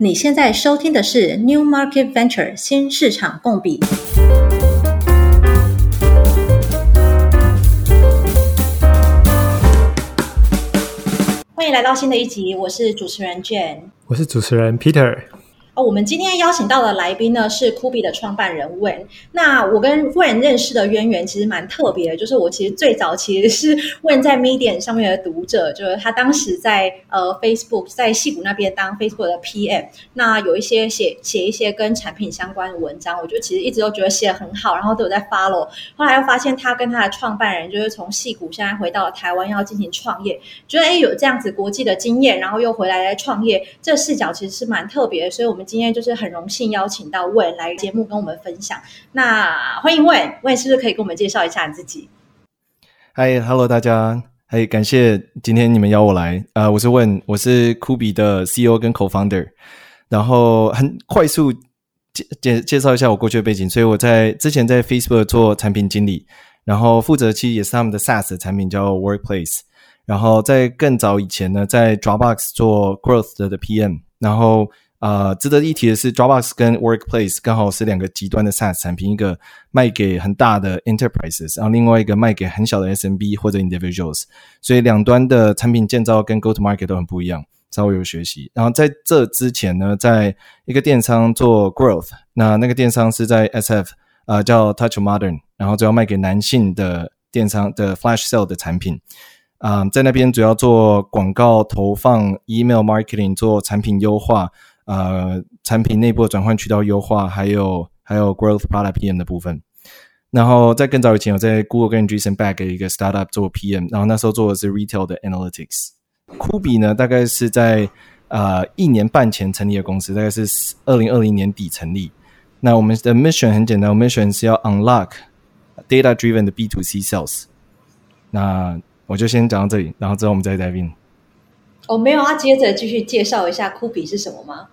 你现在收听的是 New Market Venture 新市场共比。欢迎来到新的一集，我是主持人 Jane，我是主持人 Peter。我们今天邀请到的来宾呢是 Kubi 的创办人 Wen。那我跟 Wen 认识的渊源其实蛮特别的，就是我其实最早其实是 Wen 在 Medium 上面的读者，就是他当时在呃 Facebook 在戏谷那边当 Facebook 的 PM，那有一些写写一些跟产品相关的文章，我就其实一直都觉得写得很好，然后都有在 follow。后来又发现他跟他的创办人就是从戏谷现在回到了台湾要进行创业，觉得诶有这样子国际的经验，然后又回来来创业，这视角其实是蛮特别的，所以我们。今天就是很荣幸邀请到问来节目跟我们分享。那欢迎问，问是不是可以跟我们介绍一下你自己？嗨，Hello，大家，嗨，感谢今天你们邀我来。呃，我是问我是 Kubi 的 CEO 跟 Co-founder。然后很快速介介介绍一下我过去的背景。所以我在之前在 Facebook 做产品经理，然后负责其实也是他们的 SaaS 的产品叫 Workplace。然后在更早以前呢，在 Dropbox 做 Growth 的 PM，然后。呃，值得一提的是，Dropbox 跟 Workplace 刚好是两个极端的 SaaS 产品，一个卖给很大的 Enterprises，然后另外一个卖给很小的 SMB 或者 Individuals，所以两端的产品建造跟 Go to Market 都很不一样，稍微有学习。然后在这之前呢，在一个电商做 Growth，那那个电商是在 SF，呃，叫 Touch Modern，然后主要卖给男性的电商的 Flash Sale 的产品，啊、在那边主要做广告投放、Email Marketing，做产品优化。呃，产品内部的转换渠道优化，还有还有 growth product PM 的部分。然后在更早以前，我在 Google 跟 Jason Back 一个 startup 做 PM，然后那时候做的是 retail 的 analytics。酷比呢，大概是在呃一年半前成立的公司，大概是二零二零年底成立。那我们的 mission 很简单，我们 mission 是要 unlock data driven 的 B to C sales。那我就先讲到这里，然后之后我们再 dive in。哦，没有啊，接着继续介绍一下酷比是什么吗？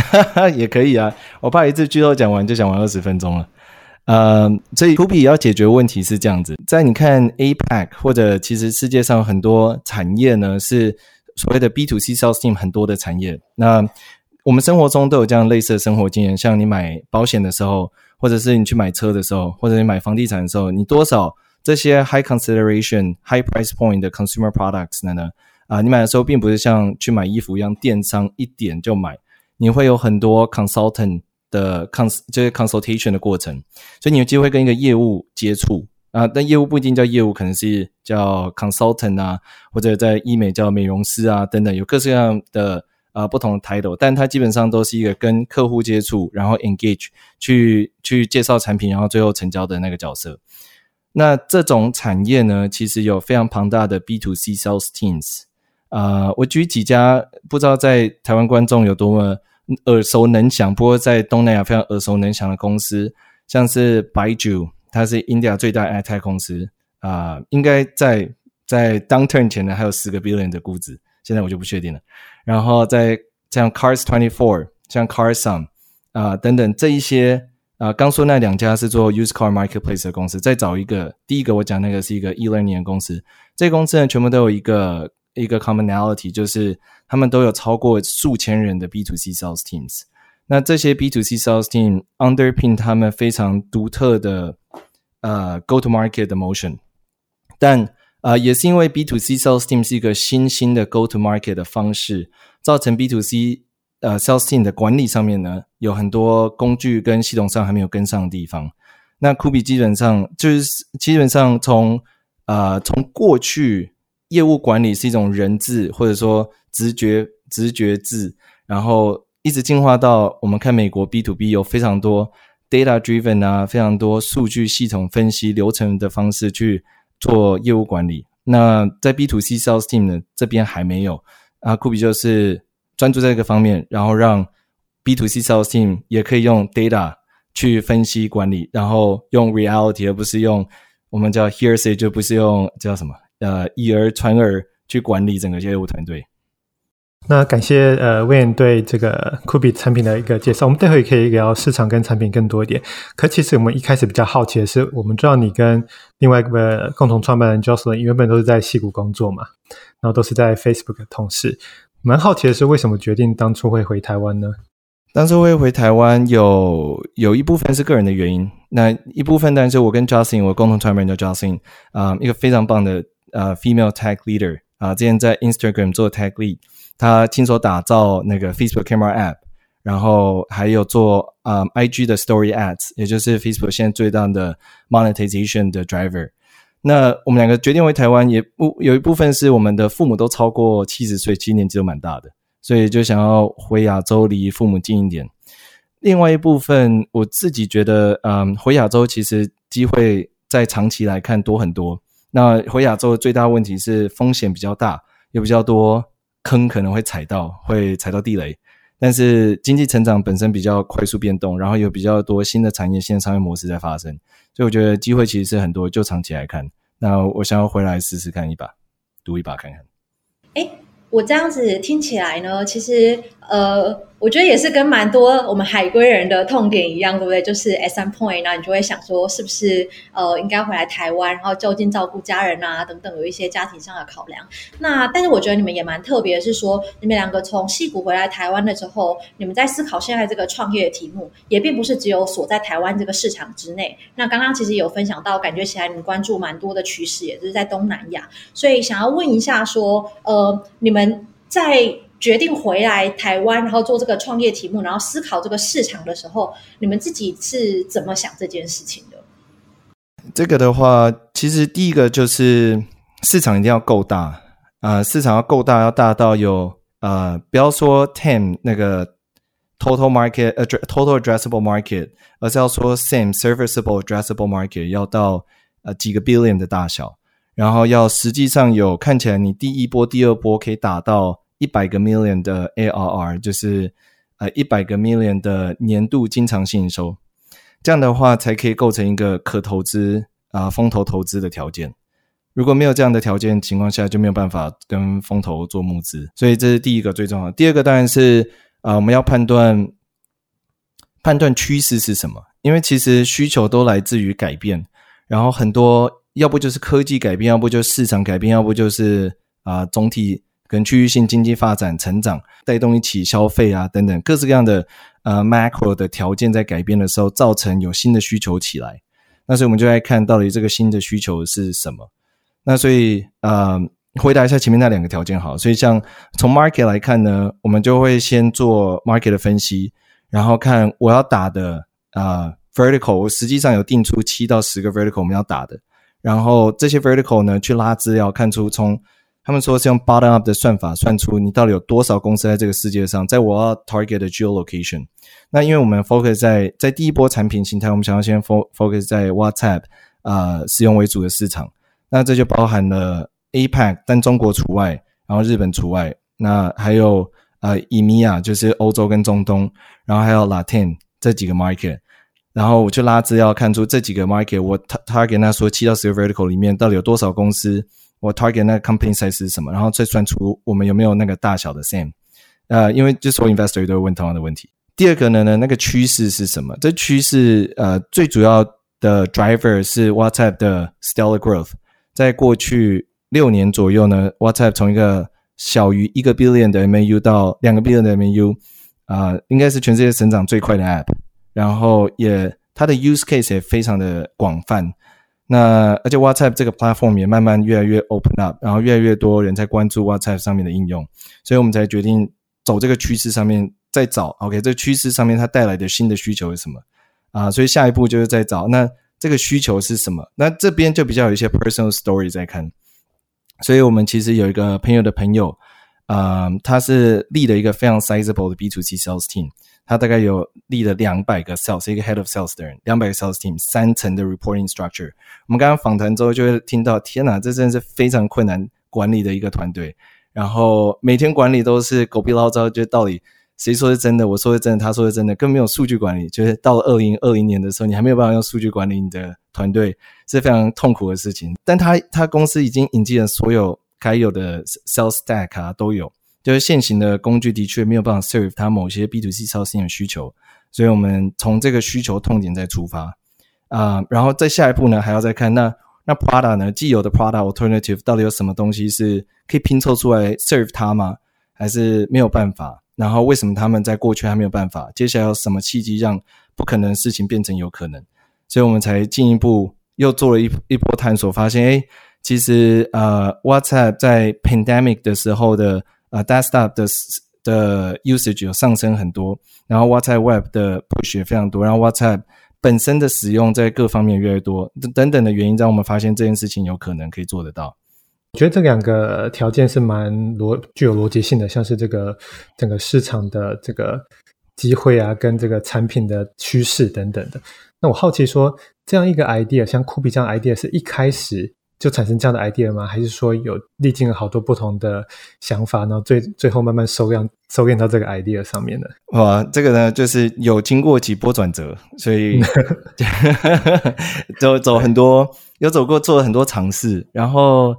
哈哈，也可以啊，我怕一次剧透讲完就讲完二十分钟了。呃，所以 Kubi 要解决问题是这样子，在你看 APAC 或者其实世界上很多产业呢，是所谓的 B to C sales team 很多的产业。那我们生活中都有这样类似的生活经验，像你买保险的时候，或者是你去买车的时候，或者你买房地产的时候，你多少这些 high consideration high price point 的 consumer products 呢？呢啊、你买的时候并不是像去买衣服一样，电商一点就买。你会有很多 consultant 的 cons 就是 consultation 的过程，所以你有机会跟一个业务接触啊，但业务不一定叫业务，可能是叫 consultant 啊，或者在医美叫美容师啊等等，有各式各样的啊不同的 title，但它基本上都是一个跟客户接触，然后 engage 去去介绍产品，然后最后成交的那个角色。那这种产业呢，其实有非常庞大的 B to C sales teams 啊，我举几家，不知道在台湾观众有多么。耳熟能详，不过在东南亚非常耳熟能详的公司，像是 Baidu，它是 India 最大 AdTech 公司啊、呃，应该在在 downturn 前呢还有十个 billion 的估值，现在我就不确定了。然后在像 Cars Twenty Four，像 Carsome 啊、等等这一些啊，刚、说那两家是做 used car marketplace 的公司，再找一个，第一个我讲那个是一个 e-learning 的公司，这公司呢全部都有一个一个 commonality，就是。他们都有超过数千人的 B to C sales teams，那这些 B to C sales team underpin 他们非常独特的呃 go to market 的 motion，但、呃、也是因为 B to C sales team 是一个新兴的 go to market 的方式，造成 B to C 呃 sales team 的管理上面呢有很多工具跟系统上还没有跟上的地方。那 Kubi 基本上就是基本上从呃从过去业务管理是一种人治或者说。直觉直觉制，然后一直进化到我们看美国 B to B 有非常多 data driven 啊，非常多数据系统分析流程的方式去做业务管理。那在 B to C sales team 呢这边还没有啊，Kubi 就是专注在这个方面，然后让 B to C sales team 也可以用 data 去分析管理，然后用 reality 而不是用我们叫 hearsay 就不是用叫什么呃以讹传讹去管理整个业务团队。那感谢呃 Wayne 对这个 Kubi 产品的一个介绍，我们待会可以聊市场跟产品更多一点。可其实我们一开始比较好奇的是，我们知道你跟另外一个共同创办人 Jocelyn 原本都是在矽谷工作嘛，然后都是在 Facebook 的同事。蛮好奇的是，为什么决定当初会回台湾呢？当初会回台湾有有一部分是个人的原因，那一部分当然是我跟 Jocelyn，我共同创办人叫 Jocelyn，啊，一个非常棒的呃 female tech leader 啊，之前在 Instagram 做 tech lead，他亲手打造那个 Facebook Camera App，然后还有做啊 IG 的 Story Ads，也就是 Facebook 现在最大的 monetization 的 driver。那我们两个决定回台湾，也不有一部分是我们的父母都超过七十岁，其实年纪都蛮大的。所以就想要回亚洲，离父母近一点。另外一部分，我自己觉得，嗯，回亚洲其实机会在长期来看多很多。那回亚洲的最大问题是风险比较大，有比较多坑可能会踩到，会踩到地雷。但是经济成长本身比较快速变动，然后有比较多新的产业、新的商业模式在发生。所以我觉得机会其实是很多，就长期来看。那我想要回来试试看一把，赌一把看看。诶我这样子听起来呢，其实呃，我觉得也是跟蛮多我们海归人的痛点一样，对不对？就是 at some point，那你就会想说，是不是呃应该回来台湾，然后就近照顾家人啊等等，有一些家庭上的考量。那但是我觉得你们也蛮特别是说，你们两个从矽谷回来台湾的时候，你们在思考现在这个创业的题目，也并不是只有锁在台湾这个市场之内。那刚刚其实有分享到，感觉起来你们关注蛮多的趋势，也就是在东南亚。所以想要问一下说，呃，你们在决定回来台湾，然后做这个创业题目，然后思考这个市场的时候，你们自己是怎么想这件事情的？这个的话，其实第一个就是市场一定要够大啊、市场要够大，要大到有呃，不要说 TAM 那个 total market 呃 total addressable market，而是要说 same serviceable addressable market 要到呃几个 billion 的大小。然后要实际上有看起来，你第一波、第二波可以打到一百个 million 的 ARR，就是呃一百个 million 的年度经常性营收，这样的话才可以构成一个可投资啊风投投资的条件。如果没有这样的条件情况下，就没有办法跟风投做募资。所以这是第一个最重要的。第二个当然是啊、我们要判断判断趋势是什么，因为其实需求都来自于改变，然后很多。要不就是科技改变，要不就是市场改变，要不就是啊、总体跟区域性经济发展成长带动一起消费啊等等各式各样的呃 macro 的条件在改变的时候，造成有新的需求起来。那所以我们就来看到底这个新的需求是什么。那所以呃回答一下前面那两个条件好。所以像从 market 来看呢，我们就会先做 market 的分析，然后看我要打的啊、呃、vertical，我实际上有定出七到十个 vertical 我们要打的。然后这些 vertical 呢，去拉资料，看出从他们说是用 bottom up 的算法算出你到底有多少公司在这个世界上，在我要 target 的 geolocation。那因为我们 focus 在在第一波产品形态，我们想要先 focus 在 WhatsApp 啊、使用为主的市场。那这就包含了 APAC，但中国除外，然后日本除外。那还有呃 EMEA，就是欧洲跟中东，然后还有 Latin 这几个 market。然后我去拉资料，看出这几个 market，我 target 那说七到十个 vertical 里面到底有多少公司，我 target 那个 company size 是什么，然后再算出我们有没有那个大小的 same。呃，因为就所有 investor 都会问同样的问题。第二个呢，呢那个趋势是什么？这趋势呃最主要的 driver 是 WhatsApp 的 stellar growth。在过去六年左右呢，WhatsApp 从一个小于一个 billion 的 MAU 到两个 billion 的 MAU，啊、呃，应该是全世界成长最快的 app。然后也它的 use case 也非常的广泛，那而且 WhatsApp 这个 platform 也慢慢越来越 open up，然后越来越多人在关注 WhatsApp 上面的应用，所以我们才决定走这个趋势上面再找。OK，这个趋势上面它带来的新的需求是什么啊？所以下一步就是在找那这个需求是什么？那这边就比较有一些 personal story 在看，所以我们其实有一个朋友的朋友，啊、他是立了一个非常 sizable 的 B to C sales team。他大概有立了两百个 sales，一个 head of sales 的人，两百个 sales team，三层的 reporting structure。我们刚刚访谈之后就会听到，天哪，这真的是非常困难管理的一个团队。然后每天管理都是狗屁倒灶，就到底谁说是真的，我说是真的，他说是真的，更没有数据管理。就是到了二零二零年的时候，你还没有办法用数据管理你的团队，是非常痛苦的事情。但他他公司已经引进了所有该有的 sales stack 啊，都有。就是现行的工具的确没有办法 serve 它某些 B to C 超新的需求，所以我们从这个需求痛点再出发啊、然后再下一步呢，还要再看那那 Prada 呢，既有的 Prada alternative 到底有什么东西是可以拼凑出来 serve 它吗？还是没有办法？然后为什么他们在过去还没有办法？接下来有什么契机让不可能的事情变成有可能？所以我们才进一步又做了一一波探索，发现诶，其实呃，WhatsApp 在 pandemic 的时候的呃 desktop 的的 usage 有上升很多，然后 WhatsApp Web 的 push 也非常多，然后 WhatsApp 本身的使用在各方面越来越多，等等的原因，让我们发现这件事情有可能可以做得到。我觉得这两个条件是蛮逻具有逻辑性的，像是这个整个市场的这个机会啊，跟这个产品的趋势等等的。那我好奇说，这样一个 idea，像酷比这样 idea，是一开始就产生这样的 idea 吗？还是说有历经了好多不同的想法，然后最最后慢慢收敛收敛到这个 idea 上面的？哇，这个呢，就是有经过几波转折，所以 走走很多，有走过做了很多尝试，然后。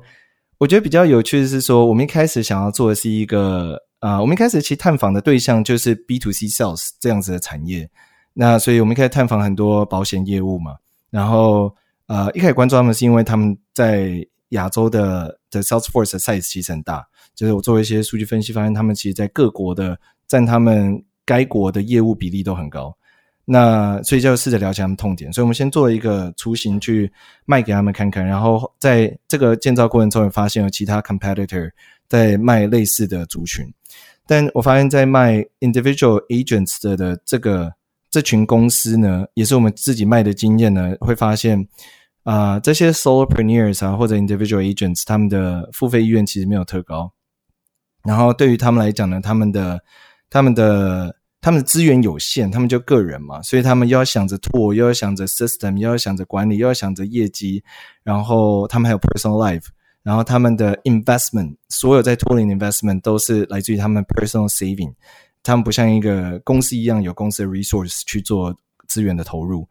我觉得比较有趣的是说，我们一开始想要做的是一个啊、呃，我们一开始其实探访的对象就是 B to C sales 这样子的产业。那所以我们一开始探访很多保险业务嘛，然后呃，一开始关注他们是因为他们在亚洲的的 Salesforce 的 size 其实很大，就是我做一些数据分析，发现他们其实在各国的占他们该国的业务比例都很高。那所以就试着了解他们痛点，所以我们先做一个雏形去卖给他们看看，然后在这个建造过程中也发现有其他 competitor 在卖类似的族群，但我发现，在卖 individual agents 的的这个这群公司呢，也是我们自己卖的经验呢，会发现啊、这些 solopreneurs 啊或者 individual agents 他们的付费意愿其实没有特高，然后对于他们来讲呢，他们的他们的他们的资源有限，他们就个人嘛，所以他们又要想着 tool，，又要想着 system，又要想着管理，又要想着业绩，然后他们还有 personal life，然后他们的 investment，所有在拓领的 investment 都是来自于他们 personal saving，他们不像一个公司一样有公司的 resource 去做资源的投入。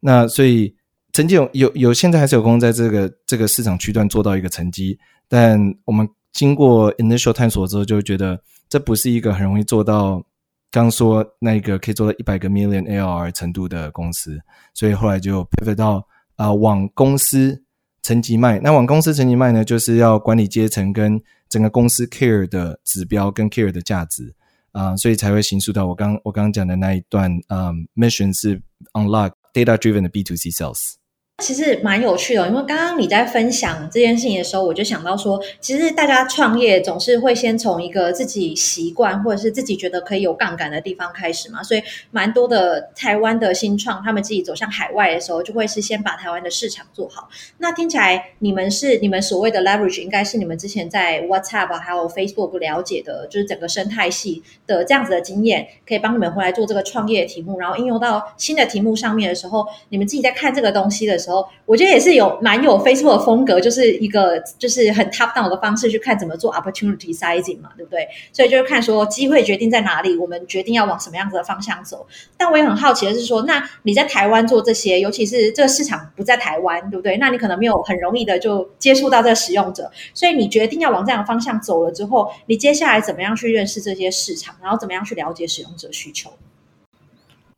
那所以曾经有有有，现在还是有公司在这个这个市场区段做到一个成绩，但我们经过 initial 探索之后，就觉得这不是一个很容易做到。刚说那个可以做到一百个 million ARR 程度的公司，所以后来就 pivot 到啊、往公司层级卖。那往公司层级卖呢，就是要管理阶层跟整个公司 care 的指标跟 care 的价值啊、所以才会形塑到我刚我刚刚讲的那一段啊、mission 是 unlock data driven 的 B to C sales。其实蛮有趣的，因为刚刚你在分享这件事情的时候，我就想到说，其实大家创业总是会先从一个自己习惯或者是自己觉得可以有杠杆的地方开始嘛。所以，蛮多的台湾的新创，他们自己走向海外的时候，就会是先把台湾的市场做好。那听起来，你们是你们所谓的 leverage，应该是你们之前在 WhatsApp 还有 Facebook 了解的，就是整个生态系的这样子的经验，可以帮你们回来做这个创业的题目，然后应用到新的题目上面的时候，你们自己在看这个东西的时候。我觉得也是有蛮有 Facebook 的风格，就是一个就是很 top down 的方式去看怎么做 opportunity sizing 嘛，对不对？所以就是看说机会决定在哪里，我们决定要往什么样子的方向走。但我也很好奇的是说，那你在台湾做这些，尤其是这个市场不在台湾，对不对？那你可能没有很容易的就接触到这个使用者，所以你决定要往这样的方向走了之后，你接下来怎么样去认识这些市场，然后怎么样去了解使用者需求？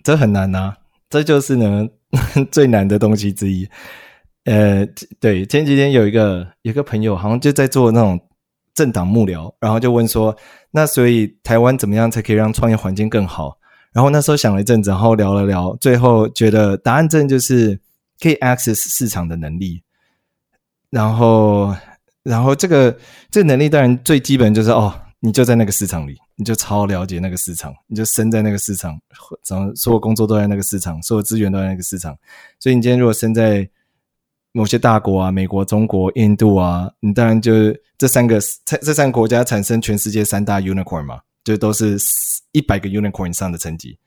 这很难啊，这就是呢。最难的东西之一，呃，对，前几天有一个有个朋友，好像就在做那种政党幕僚，然后就问说，那所以台湾怎么样才可以让创业环境更好？然后那时候想了一阵子，然后聊了聊，最后觉得答案正就是可以 access 市场的能力。然后，然后这个这个能力当然最基本就是哦。你就在那个市场里，你就超了解那个市场，你就生在那个市场，然后所有工作都在那个市场，所有资源都在那个市场。所以你今天如果生在某些大国啊，美国、中国、印度啊，你当然就这三个这三个国家产生全世界三大 unicorn 嘛，就都是一百个 unicorn 以上的层级。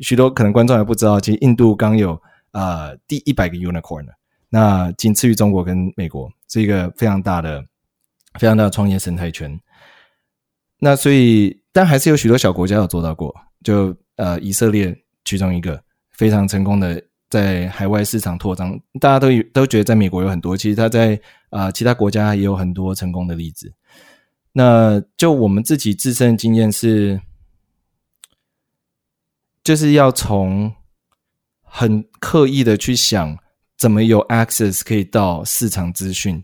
许多可能观众还不知道，其实印度刚有呃第一百个 unicorn 了，那仅次于中国跟美国，是一个非常大的、非常大的创业生态圈。那所以，但还是有许多小国家有做到过，就呃，以色列其中一个非常成功的在海外市场拓张，大家都都觉得在美国有很多，其实他在啊、呃、其他国家也有很多成功的例子。那就我们自己自身的经验是，就是要从很刻意的去想怎么有 access 可以到市场资讯，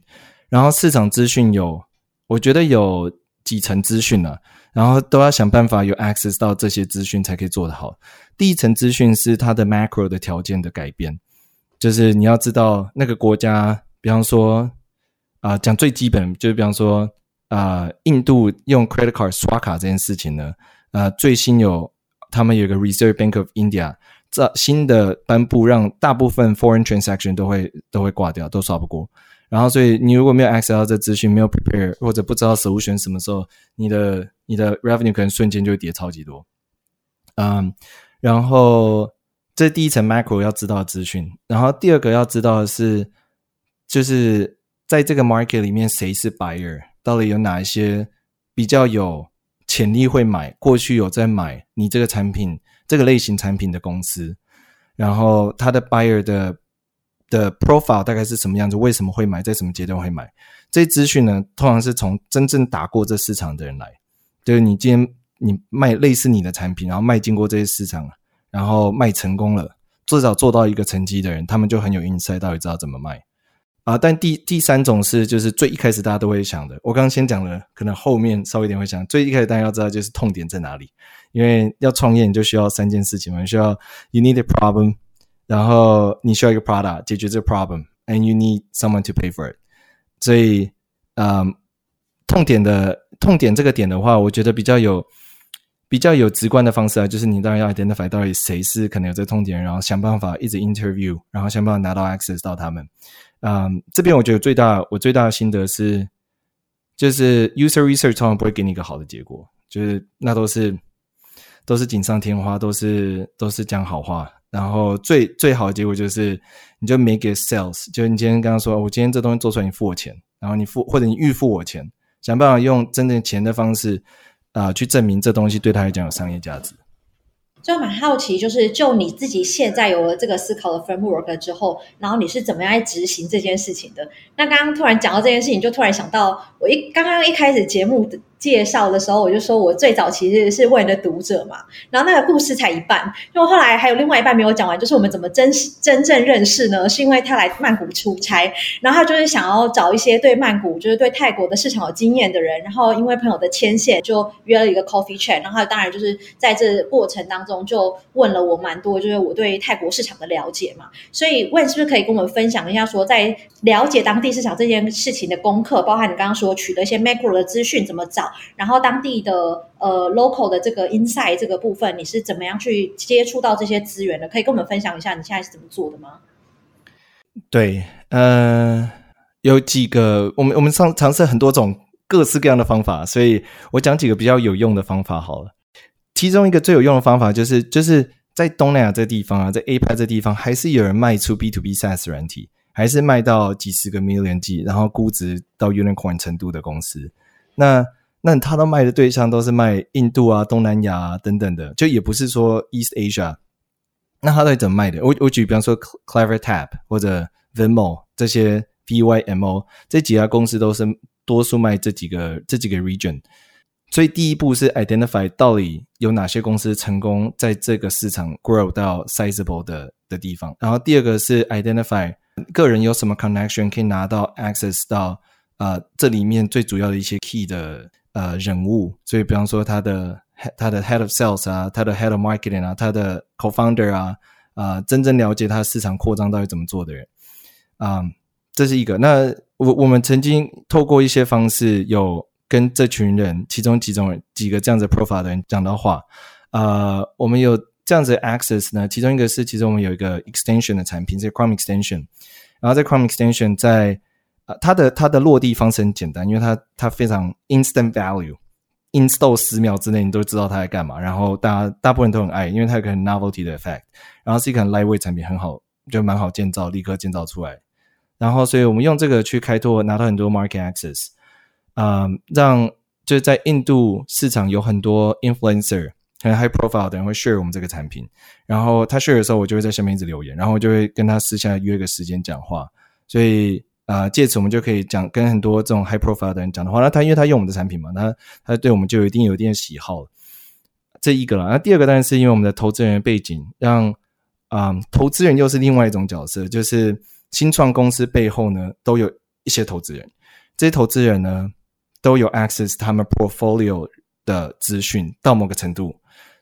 然后市场资讯有，我觉得有。几层资讯啊，然后都要想办法有 access 到这些资讯才可以做得好。第一层资讯是它的 macro 的条件的改变，就是你要知道那个国家，比方说啊、呃，讲最基本，就是比方说啊、印度用 credit card 刷卡这件事情呢，呃，最新有他们有一个 Reserve Bank of India 这新的颁布，让大部分 foreign transaction 都会都会挂掉，都刷不过。然后，所以你如果没有 access 到这资讯，没有 prepare 或者不知道 solution 什么时候，你的你的 revenue 可能瞬间就会跌超级多。嗯，然后这第一层 macro 要知道资讯，然后第二个要知道的是，就是在这个 market 里面谁是 buyer，到底有哪一些比较有潜力会买，过去有在买你这个产品这个类型产品的公司，然后它的 buyer 的。的 profile 大概是什么样子？为什么会买？在什么阶段会买？这些资讯呢，通常是从真正打过这市场的人来。就是你今天你卖类似你的产品，然后卖经过这些市场，然后卖成功了，至少做到一个成绩的人，他们就很有 insight，到底知道怎么卖啊。但第第三种是，就是最一开始大家都会想的，我刚刚先讲了，可能后面稍微一点会想，最一开始大家要知道就是痛点在哪里，因为要创业你就需要三件事情嘛，需要 you need a problem。然后你需要一个 product 解决这个 problem，and you need someone to pay for it。所以，嗯，痛点的痛点这个点的话，我觉得比较有比较有直观的方式啊，就是你当然要 identify 到底谁是可能有这个痛点，然后想办法一直 interview，然后想办法拿到 access 到他们。嗯，这边我觉得最大我最大的心得是，就是 user research 通常不会给你一个好的结果，就是那都是都是锦上添花，都是都是讲好话。然后最最好的结果就是，你就 make it sales，就你今天刚刚说，我今天这东西做出来，你付我钱，然后你付或者你预付我钱，想办法用真正钱的方式啊、去证明这东西对他来讲有商业价值。就蛮好奇，就是就你自己现在有了这个思考的 framework 之后，然后你是怎么样来执行这件事情的？那刚刚突然讲到这件事情，就突然想到，我一刚刚一开始节目的。介绍的时候，我就说我最早其实是问的读者嘛，然后那个故事才一半，因为后来还有另外一半没有讲完，就是我们怎么真真正认识呢？是因为他来曼谷出差，然后他就是想要找一些对曼谷，就是对泰国的市场有经验的人，然后因为朋友的牵线，就约了一个 coffee chat，然后当然就是在这过程当中就问了我蛮多，就是我对泰国市场的了解嘛，所以问是不是可以跟我们分享一下，说在了解当地市场这件事情的功课，包含你刚刚说取得一些 macro 的资讯怎么找？然后当地的呃 local 的这个 inside 这个部分，你是怎么样去接触到这些资源的？可以跟我们分享一下你现在是怎么做的吗？对，呃，有几个，我们我们尝尝试很多种各式各样的方法，所以我讲几个比较有用的方法好了。其中一个最有用的方法就是，就是在东南亚这地方啊，在 A 派这地方，还是有人卖出 B to B SaaS 软体，还是卖到几十个 million G，，然后估值到 unicorn 程度的公司。那那他都卖的对象都是卖印度啊、东南亚啊等等的，就也不是说 East Asia。那他到底怎么卖的？我我举比方说 Clever Tap 或者 Venmo 这些 VYMO 这几家公司都是多数卖这几个这几个 region。所以第一步是 identify 到底有哪些公司成功在这个市场 grow 到 sizeable 的的地方。然后第二个是 identify 个人有什么 connection 可以拿到 access 到。啊、这里面最主要的一些 key 的呃人物，所以比方说他的他的 head of sales 啊，他的 head of marketing 啊，他的 co-founder 啊，啊、真正了解他市场扩张到底怎么做的人。啊、这是一个。那我我们曾经透过一些方式，有跟这群人，其中几种几个这样子 profile 的人讲到话，呃，我们有这样子 access 呢，其中一个是，其实我们有一个 extension 的产品，是 Chrome extension，然后在 Chrome extension 在啊，它的它的落地方式很简单，因为它它非常 instant value，install 十秒之内你都知道它在干嘛。然后大家大部分都很爱，因为它有个很 novelty 的 effect，然后是一个 lightweight 产品，很好，就蛮好建造，立刻建造出来。然后，所以我们用这个去开拓，拿到很多 market access，啊、呃，让就是在印度市场有很多 influencer 很 high profile 的人会 share 我们这个产品。然后他 share 的时候，我就会在下面一直留言，然后我就会跟他私下约个时间讲话。所以。啊，借此我们就可以讲跟很多这种 high profile 的人讲的话。那他因为他用我们的产品嘛，他他对我们就一定有一定的喜好。这一个了。那第二个当然是因为我们的投资人背景，让啊、嗯，投资人又是另外一种角色，就是新创公司背后呢都有一些投资人。这些投资人呢，都有 access 他们 portfolio 的资讯到某个程度，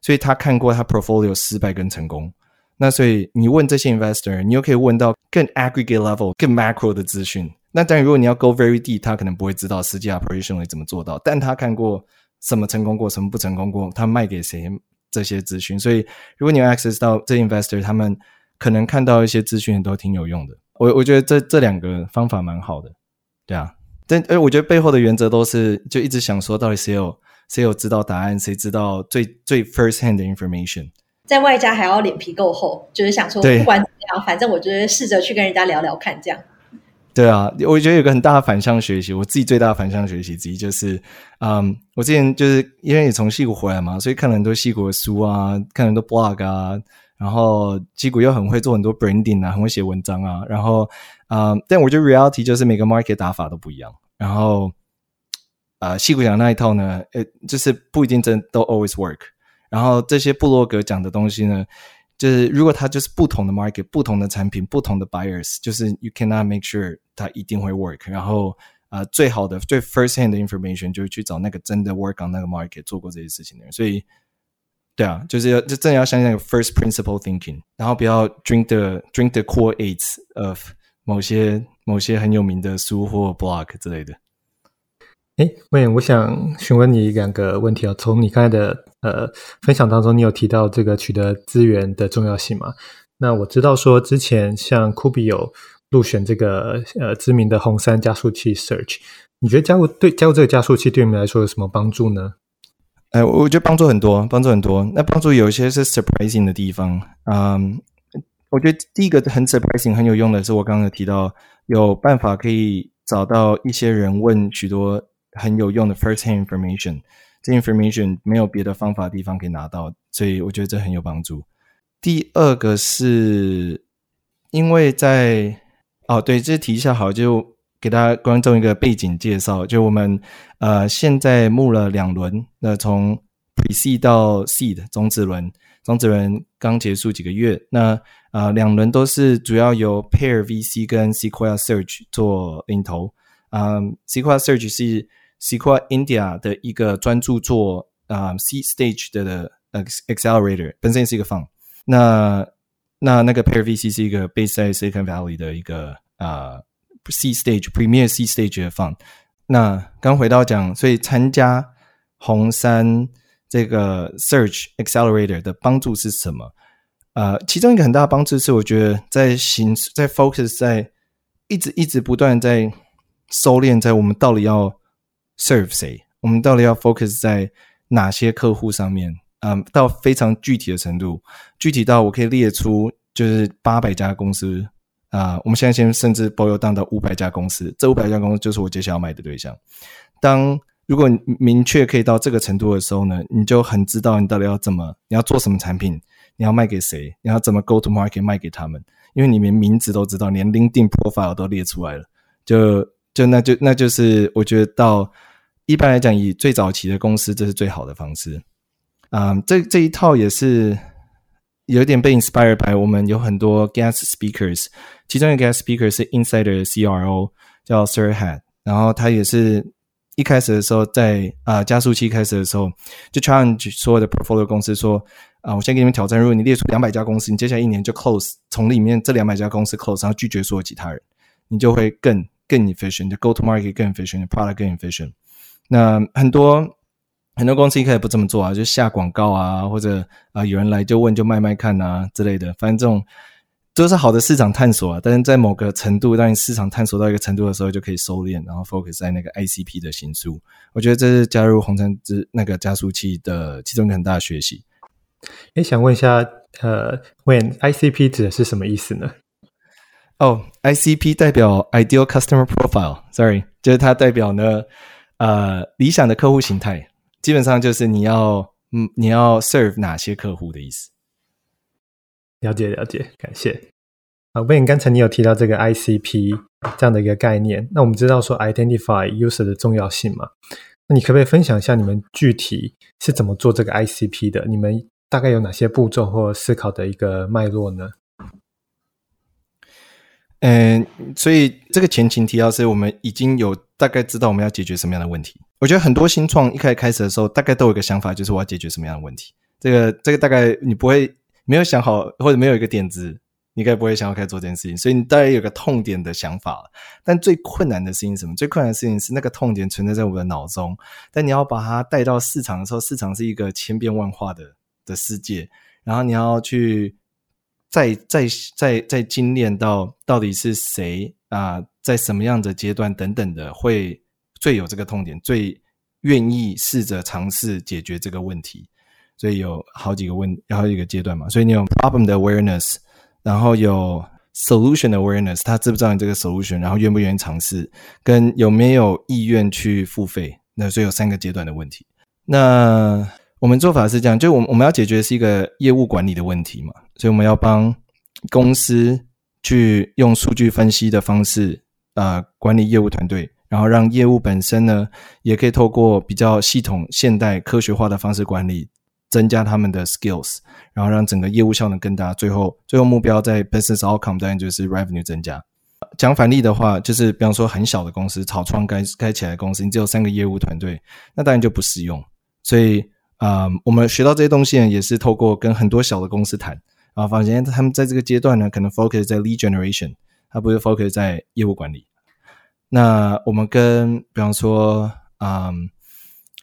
所以他看过他 portfolio 失败跟成功。那所以你问这些 investor，你又可以问到更 aggregate level、更 macro 的资讯。那当然，如果你要 go very deep，他可能不会知道实际 operation 会怎么做到，但他看过什么成功过，什么不成功过，他卖给谁这些资讯。所以，如果你有 access 到这 investor，他们可能看到一些资讯都挺有用的。我我觉得这这两个方法蛮好的，对啊。但呃，我觉得背后的原则都是就一直想说，到底谁有谁有知道答案，谁知道最最 first hand 的 information。在外加还要脸皮够厚，就是想说不管怎么样，反正我就是试着去跟人家聊聊看，这样。对啊，我觉得有个很大的反向学习，我自己最大的反向学习之一就是，嗯，我之前就是因为也从西谷回来嘛，所以看了很多西谷的书啊，看了很多 blog 啊，然后矽谷又很会做很多 branding 啊，很会写文章啊，然后，嗯，但我觉得 reality 就是每个 market 打法都不一样，然后，呃，西谷讲那一套呢，呃，就是不一定真都 always work。然后这些部落格讲的东西呢，就是如果它就是不同的 market、不同的产品、不同的 buyers，就是 you cannot make sure 它一定会 work。然后呃，最好的最 first hand 的 information 就是去找那个真的 work on 那个 market 做过这些事情的人。所以，对啊，就是要就真的要相信那个 first principle thinking，然后不要 drink the drink the cool eights of 某些某些很有名的书或 blog 之类的。哎，Wayne，我想询问你两个问题啊。从你刚才的呃分享当中，你有提到这个取得资源的重要性吗？那我知道说之前像酷比有入选这个呃知名的红杉加速器 Search，你觉得加入对加入这个加速器对你们来说有什么帮助呢？哎，我觉得帮助很多，帮助很多。那帮助有一些是 surprising 的地方。嗯，我觉得第一个很 surprising 很有用的是，我刚刚有提到有办法可以找到一些人问许多。很有用的 first hand information，这 information 没有别的方法地方可以拿到，所以我觉得这很有帮助。第二个是因为在哦，对，这提一下好，就给大家观众一个背景介绍，就我们呃现在募了两轮，那从 pre-seed 到 seed 种子轮，种子轮刚结束几个月，那呃两轮都是主要由 Pair VC 跟 Sequoia Search 做领头，嗯，Sequoia Search 是 Sequoia India 的一个专注做啊、uh, seed stage 的的 accelerator 本身也是一个 fund，那那那个 Pair VC 是一个 base 在 Silicon Valley 的一个啊、uh, seed stage premier seed stage 的 fund。那刚回到讲，所以参加红杉这个 search accelerator 的帮助是什么？呃，其中一个很大的帮助是，我觉得在行在 focus 在一直一直不断在收敛在我们到底要。Serve 谁？我们到底要 focus 在哪些客户上面？嗯，到非常具体的程度，具体到我可以列出就是八百家公司啊、我们现在先甚至 boil down 到五百家公司，这五百家公司就是我接下来要卖的对象。当如果你明确可以到这个程度的时候呢，你就很知道你到底要怎么，你要做什么产品，你要卖给谁，你要怎么 go to market 卖给他们，因为你连名字都知道，连 LinkedIn profile 都列出来了，就就那就那就是我觉得到。一般来讲，以最早期的公司，这是最好的方式。啊、这这一套也是有点被 inspired by 我们有很多 guest speakers，其中一个 guest speaker 是 Insider 的 CRO 叫 Sir Hat，然后他也是一开始的时候在啊、呃、加速器开始的时候就 challenge 所有的 portfolio 公司说啊、呃，我先给你们挑战，如果你列出两百家公司，你接下来一年就 close 从里面这两百家公司 close，然后拒绝所有其他人，你就会更更 efficient，go to market 更 efficient，product 更 efficient。那很多很多公司一开始不这么做啊，就下广告啊，或者啊、呃、有人来就问就卖卖看啊之类的，反正这种都是好的市场探索啊。但是在某个程度，当你市场探索到一个程度的时候，就可以收敛，然后 focus 在那个 ICP 的行数。我觉得这是加入红杉之那个加速器的其中一个很大的学习。诶，想问一下，呃，When ICP 指的是什么意思呢？哦、oh,，ICP 代表 Ideal Customer Profile，Sorry，就是它代表呢。呃，理想的客户形态基本上就是你要，嗯，你要 serve 哪些客户的意思。了解了解，感谢。啊，Wayne，刚才你有提到这个 ICP 这样的一个概念，那我们知道说 identify user 的重要性嘛？那你可不可以分享一下你们具体是怎么做这个 ICP 的？你们大概有哪些步骤或思考的一个脉络呢？嗯，所以这个前情提要是我们已经有大概知道我们要解决什么样的问题。我觉得很多新创一开始开始的时候，大概都有一个想法，就是我要解决什么样的问题。这个这个大概你不会没有想好，或者没有一个点子，你该不会想要开始做这件事情。所以你大概有个痛点的想法。但最困难的事情是什么？最困难的事情是那个痛点存在在我们的脑中，但你要把它带到市场的时候，市场是一个千变万化的的世界，然后你要去。再再再再精炼到到底是谁啊、在什么样的阶段等等的，会最有这个痛点，最愿意试着尝试解决这个问题。所以有好几个问，好几个阶段嘛。所以你有 problem 的 awareness，然后有 solution 的 awareness，他知不知道你这个 solution，然后愿不愿意尝试，跟有没有意愿去付费。那所以有三个阶段的问题。那我们做法是这样，就我们我们要解决是一个业务管理的问题嘛，所以我们要帮公司去用数据分析的方式啊、呃、管理业务团队，然后让业务本身呢也可以透过比较系统、现代、科学化的方式管理，增加他们的 skills，然后让整个业务效能更大。最后，最后目标在 business outcome 当然就是 revenue 增加。讲反例的话，就是比方说很小的公司，草创开开起来的公司，你只有三个业务团队，那当然就不适用。所以。啊、我们学到这些东西呢，也是透过跟很多小的公司谈，啊，反正他们在这个阶段呢，可能 focus 在 lead generation，他不是 focus 在业务管理。那我们跟比方说，嗯，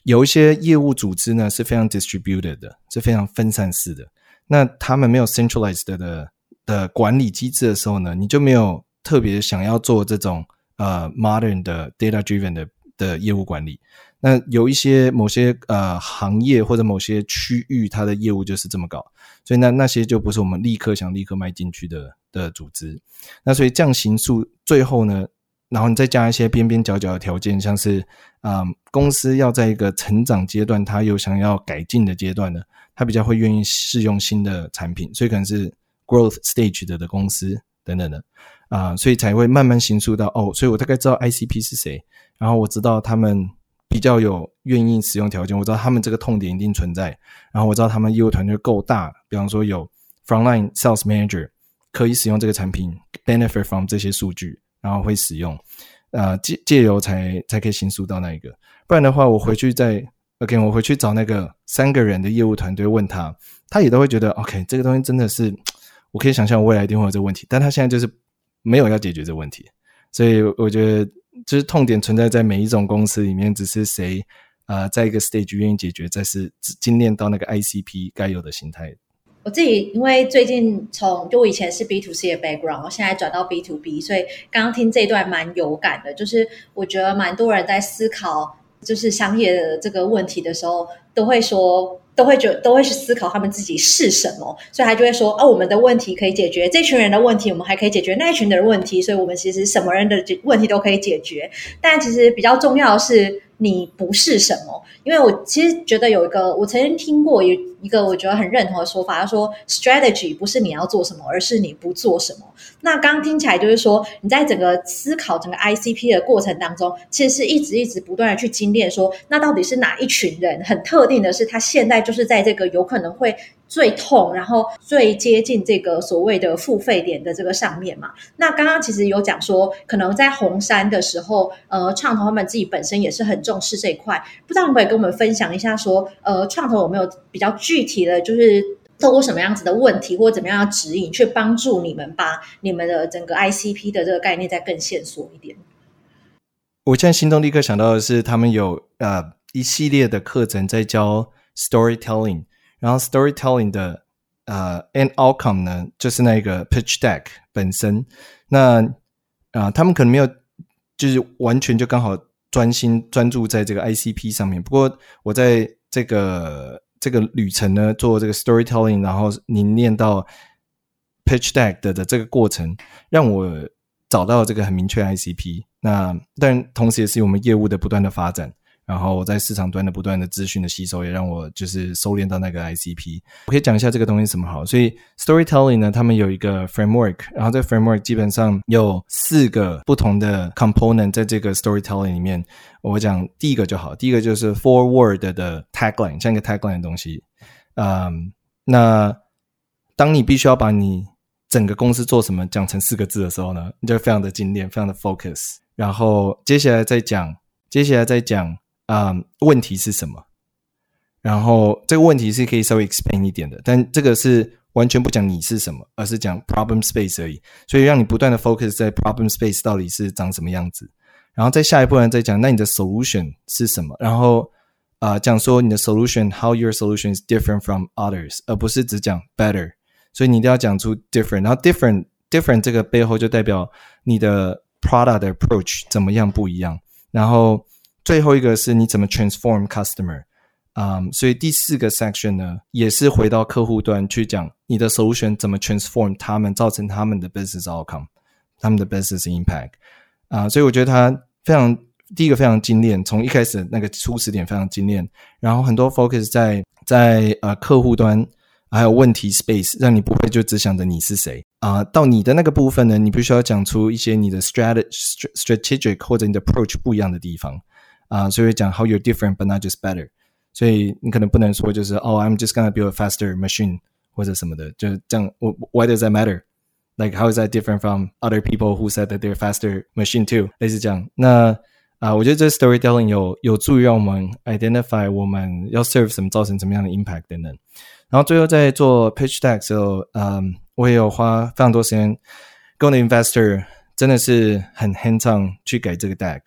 有一些业务组织呢是非常 distributed 的，是非常分散式的。那他们没有 centralized 的的，的管理机制的时候呢，你就没有特别想要做这种呃 modern 的 data driven 的的业务管理。那有一些某些呃行业或者某些区域，它的业务就是这么搞，所以那那些就不是我们立刻想立刻迈进去的的组织。那所以这样形塑最后呢，然后你再加一些边边角角的条件，像是啊、呃、公司要在一个成长阶段，它有想要改进的阶段呢，它比较会愿意试用新的产品，所以可能是 growth stage 的的公司等等的啊、所以才会慢慢形塑到哦，所以我大概知道 ICP 是谁，然后我知道他们。比较有愿意使用条件，我知道他们这个痛点一定存在，然后我知道他们业务团队够大，比方说有 frontline sales manager 可以使用这个产品，benefit from 这些数据，然后会使用，呃，借借由才才可以行述到那一个，不然的话，我回去再 OK，我回去找那个三个人的业务团队问他，他也都会觉得 OK，这个东西真的是，我可以想象未来一定会有这个问题，但他现在就是没有要解决这个问题，所以我觉得。就是痛点存在在每一种公司里面，只是谁啊、呃，在一个 stage 愿意解决，再是精炼到那个 ICP 该有的形态。我自己因为最近从就我以前是 B to C 的 background，我现在转到 B to B，所以刚刚听这段蛮有感的。就是我觉得蛮多人在思考就是商业的这个问题的时候，都会说。都会觉都会去思考他们自己是什么，所以他就会说：哦，我们的问题可以解决这群人的问题，我们还可以解决那一群人的问题，所以我们其实什么人的问题都可以解决。但其实比较重要的是。你不是什么？因为我其实觉得有一个，我曾经听过有一个我觉得很认同的说法，他说：“strategy 不是你要做什么，而是你不做什么。”那刚刚听起来就是说，你在整个思考整个 ICP 的过程当中，其实是一直一直不断的去精炼，说那到底是哪一群人？很特定的是，他现在就是在这个有可能会。最痛，然后最接近这个所谓的付费点的这个上面嘛。那刚刚其实有讲说，可能在红杉的时候，呃，创投他们自己本身也是很重视这一块。不知道你可以跟我们分享一下，说，呃，创投有没有比较具体的就是透过什么样子的问题或怎么样的指引，去帮助你们把你们的整个 ICP 的这个概念再更线索一点？我现在心中立刻想到的是，他们有呃一系列的课程在教 storytelling。然后 storytelling 的呃 end outcome 呢，就是那个 pitch deck 本身。那啊、呃，他们可能没有，就是完全就刚好专心专注在这个 ICP 上面。不过我在这个这个旅程呢，做这个 storytelling，然后凝练到 pitch deck 的的这个过程，让我找到这个很明确 ICP。那但同时也是我们业务的不断的发展。然后我在市场端的不断的资讯的吸收，也让我就是收敛到那个 ICP。我可以讲一下这个东西什么好。所以 storytelling 呢，他们有一个 framework，然后这 framework 基本上有四个不同的 component 在这个 storytelling 里面。我讲第一个就好，第一个就是 forward 的 tagline，像一个 tagline 的东西。嗯，那当你必须要把你整个公司做什么讲成四个字的时候呢，你就非常的精炼，非常的 focus。然后接下来再讲，接下来再讲，嗯，问题是什么？然后这个问题是可以稍微 explain 一点的，但这个是完全不讲你是什么，而是讲 problem space 而已。所以让你不断的 focus 在 problem space 到底是长什么样子。然后在下一步呢，再讲那你的 solution 是什么？然后啊、讲说你的 solution，how your solution is different from others，而不是只讲 better。所以你一定要讲出 different，然后 different different 这个背后就代表你的 product 的 approach 怎么样不一样。然后最后一个是你怎么 transform customer，嗯、所以第四个 section 呢，也是回到客户端去讲你的 solution 怎么 transform 他们，造成他们的 business outcome，他们的 business impact。啊、所以我觉得他非常第一个非常精炼，从一开始那个初始点非常精炼，然后很多 focus 在在呃客户端，还有问题 space，让你不会就只想着你是谁。啊、到你的那个部分呢，你必须要讲出一些你的 strategy strategic 或者你的 approach 不一样的地方。啊、呃。所以讲 how you're different but not just better。所以你可能不能说就是哦、oh,，I'm just gonna build a faster machine 或者什么的，就是这样。Why does that matter？Like how is that different from other people who said that they're faster machine too？类似这样。那啊、呃，我觉得这 storytelling 有有助于让我们 identify 我们要 serve 什么，造成什么样的 impact 等等。然后最后在做 pitch deck 的时候，嗯，我也有花非常多时间跟我的 investor 真的是很 hands on 去改这个 deck。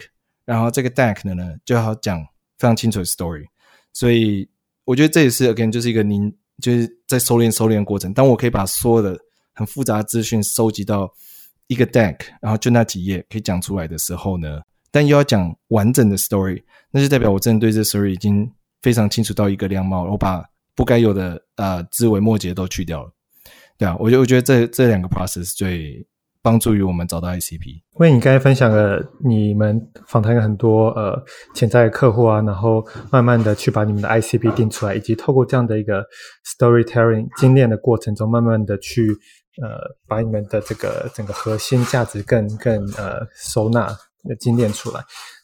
然后这个 deck 的呢，就要讲非常清楚的 story。所以我觉得这也是 again 就是一个您就是在收敛收敛的过程。当我可以把所有的很复杂的资讯收集到一个 deck，然后就那几页可以讲出来的时候呢，但又要讲完整的 story，那就代表我真的对这 story 已经非常清楚到一个样貌。我把不该有的呃枝微末节都去掉了，对啊，我就我觉得这这两个 process 最帮助于我们找到 ICP。因为你刚才分享了你们访谈了很多呃潜在的客户啊，然后慢慢的去把你们的 ICP 定出来，以及透过这样的一个 storytelling 精炼的过程中，慢慢的去。呃，把你们的这个整个核心价值更更呃收纳、精炼出来。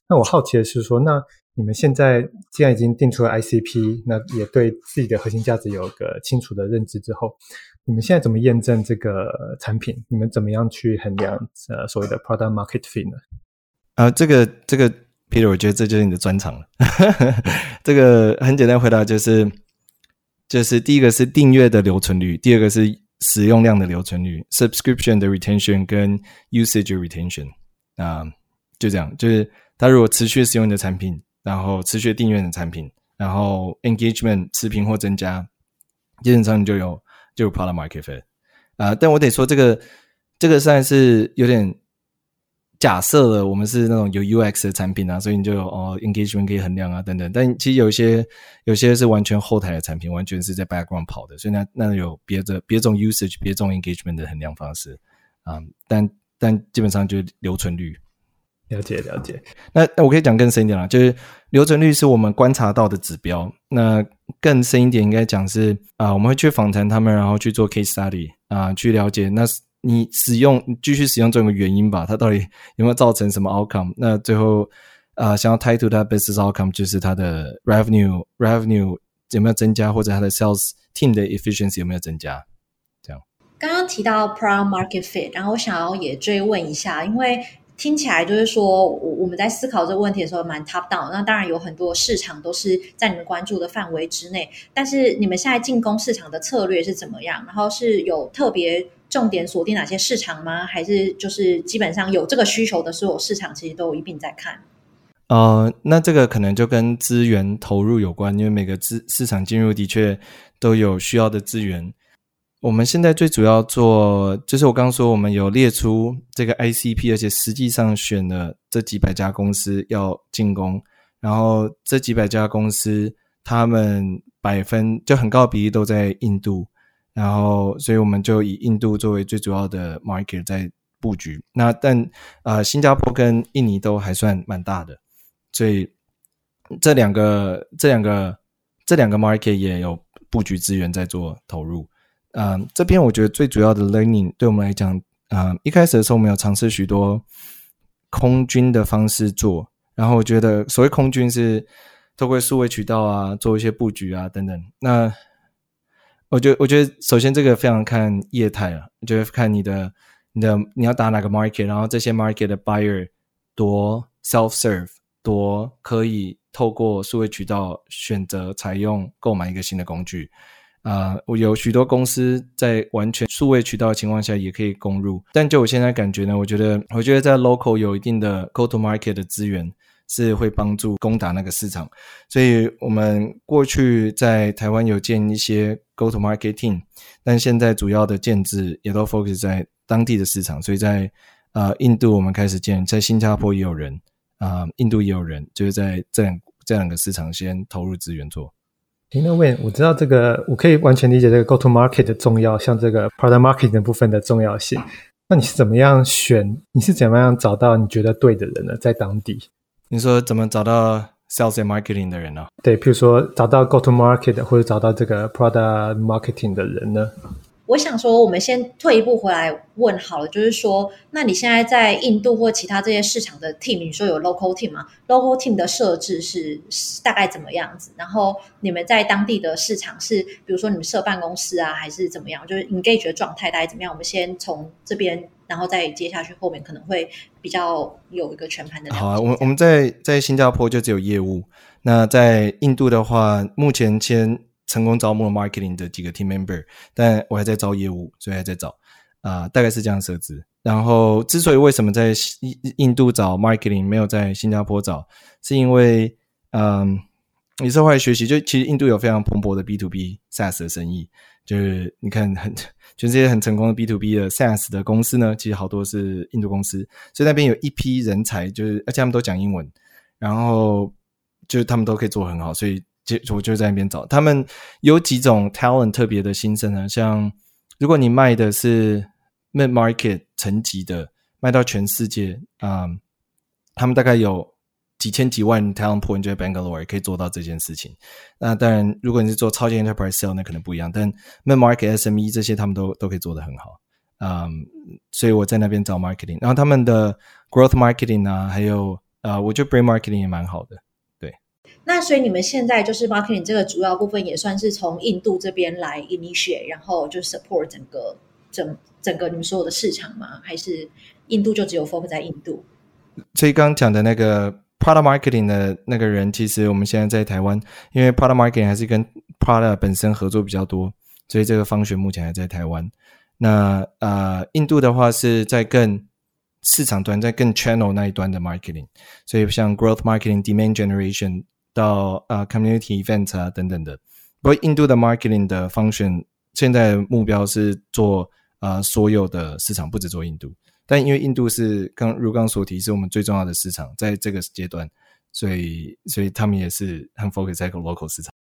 那我好奇的是说，那你们现在既然已经定出了 ICP，那也对自己的核心价值有个清楚的认知之后，你们现在怎么验证这个产品？你们怎么样去衡量呃所谓的 product market fit 呢？啊、呃，这个这个 Peter，我觉得这就是你的专长了。这个很简单回答就是，就是第一个是订阅的留存率，第二个是。使用量的留存率，subscription 的 retention 跟 usage retention 啊、就这样，就是他如果持续使用你的产品，然后持续订阅你的产品，然后 engagement 持平或增加，基本上你就有就有 product market fit 啊、呃。但我得说，这个这个算是有点。假设了我们是那种有 UX 的产品啊，所以你就有哦 engagement 可以衡量啊等等。但其实有一些有些是完全后台的产品，完全是在 background 跑的，所以那那有别的别种 usage、别种 engagement 的衡量方式啊、嗯。但但基本上就是留存率。了解了解。那那我可以讲更深一点啦，就是留存率是我们观察到的指标。那更深一点应该讲是啊、我们会去访谈他们，然后去做 case study 啊、去了解那。你使用继续使用这个原因吧，它到底有没有造成什么 outcome？那最后，呃，想要 tie to 它 business outcome 就是它的 revenue revenue 有没有增加，或者它的 sales team 的 efficiency 有没有增加？这样。刚刚提到 product market fit，然后我想要也追问一下，因为听起来就是说，我我们在思考这个问题的时候蛮 top down。那当然有很多市场都是在你们关注的范围之内，但是你们现在进攻市场的策略是怎么样？然后是有特别。重点锁定哪些市场吗？还是就是基本上有这个需求的所有市场，其实都一并在看。呃，那这个可能就跟资源投入有关，因为每个资市场进入的确都有需要的资源。我们现在最主要做，就是我刚刚说，我们有列出这个 ICP，而且实际上选了这几百家公司要进攻，然后这几百家公司，他们百分就很高比例都在印度。然后，所以我们就以印度作为最主要的 market 在布局。那但呃，新加坡跟印尼都还算蛮大的，所以这两个、这两个、这两个 market 也有布局资源在做投入。嗯、这边我觉得最主要的 learning 对我们来讲，啊、一开始的时候我们有尝试许多空军的方式做，然后我觉得所谓空军是透过数位渠道啊，做一些布局啊等等。那我觉得，我觉得首先这个非常看业态啊，我觉得看你的、你的你要打哪个 market，然后这些 market 的 buyer 多 self serve，多可以透过数位渠道选择采用购买一个新的工具。啊、我有许多公司在完全数位渠道的情况下也可以攻入，但就我现在感觉呢，我觉得，我觉得在 local 有一定的 go to market 的资源是会帮助攻打那个市场，所以我们过去在台湾有建一些 go to market team，但现在主要的建制也都 focus 在当地的市场，所以在呃印度我们开始建，在新加坡也有人啊、印度也有人，就是在这两这两个市场先投入资源做。诶，那 Wayne，我知道这个，我可以完全理解这个 go to market 的重要，像这个 product marketing 的部分的重要性。那你是怎么样选？你是怎么样找到你觉得对的人呢？在当地，你说怎么找到 sales and marketing 的人呢？对，譬如说找到 go to market 或者找到这个 product marketing 的人呢？我想说，我们先退一步回来问好了，就是说，那你现在在印度或其他这些市场的 team，你说有 local team 吗？local team 的设置是大概怎么样子？然后你们在当地的市场是，比如说你们设办公室啊，还是怎么样？就是 engage 的状态大概怎么样？我们先从这边，然后再接下去，后面可能会比较有一个全盘的。好啊，我我们在在新加坡就只有业务，那在印度的话，目前先。成功招募了 marketing 的几个 team member，但我还在招业务，所以还在找啊、大概是这样设置。然后，之所以为什么在印度找 marketing 没有在新加坡找，是因为嗯，也是后来学习，就其实印度有非常蓬勃的 B to B SaaS 的生意，就是你看很全世界很成功的 B to B 的 SaaS 的公司呢，其实好多是印度公司，所以那边有一批人才，就是而且他们都讲英文，然后就是他们都可以做很好，所以。就我就在那边找，他们有几种 talent 特别的新生呢，像如果你卖的是 mid market 层级的，卖到全世界啊、他们大概有几千几万 talent point 就在 Bangalore 可以做到这件事情。那当然，如果你是做超级 enterprise sale，那可能不一样。但 mid market SME 这些他们都都可以做得很好。嗯，所以我在那边找 marketing，然后他们的 growth marketing 啊，还有呃，我觉得 brain marketing 也蛮好的。那所以你们现在就是 marketing 这个主要部分也算是从印度这边来 initiate，然后就 support 整个整整个你们所有的市场吗？还是印度就只有 focus 在印度？所以刚刚讲的那个 product marketing 的那个人，其实我们现在在台湾，因为 product marketing 还是跟 product 本身合作比较多，所以这个方学目前还在台湾。那呃，印度的话是在更市场端，在更 channel 那一端的 marketing，所以像 growth marketing、demand generation。到啊、，community event 啊等等的。不过印度的 marketing 的 function 现在目标是做啊、所有的市场，不止做印度。但因为印度是刚如刚所提，是我们最重要的市场，在这个阶段，所以所以他们也是很 focus 在 local 市场。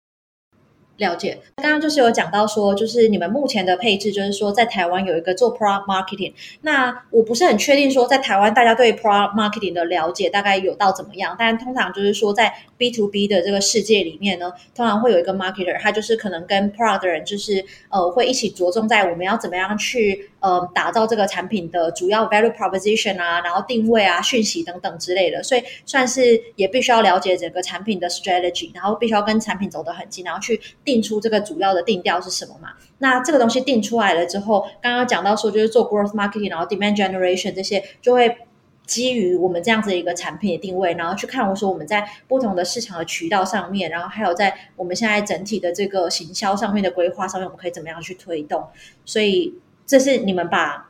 了解，刚刚就是有讲到说，就是你们目前的配置，就是说在台湾有一个做 product marketing。那我不是很确定说，在台湾大家对 product marketing 的了解大概有到怎么样？但通常就是说，在 B to B 的这个世界里面呢，通常会有一个 marketer，他就是可能跟 product 的人，就是呃，会一起着重在我们要怎么样去呃打造这个产品的主要 value proposition 啊，然后定位啊、讯息等等之类的。所以算是也必须要了解整个产品的 strategy，然后必须要跟产品走得很近，然后去。定出这个主要的定调是什么嘛？那这个东西定出来了之后，刚刚讲到说就是做 growth marketing，然后 demand generation 这些，就会基于我们这样子一个产品的定位，然后去看我说我们在不同的市场的渠道上面，然后还有在我们现在整体的这个行销上面的规划上面，我们可以怎么样去推动？所以这是你们把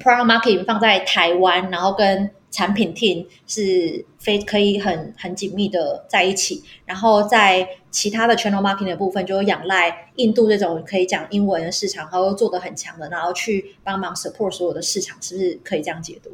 Pro marketing 放在台湾，然后跟产品 team 是非可以很很紧密的在一起，然后在其他的 channel marketing 的部分，就仰赖印度这种可以讲英文的市场，然后做的很强的，然后去帮忙 support 所有的市场，是不是可以这样解读？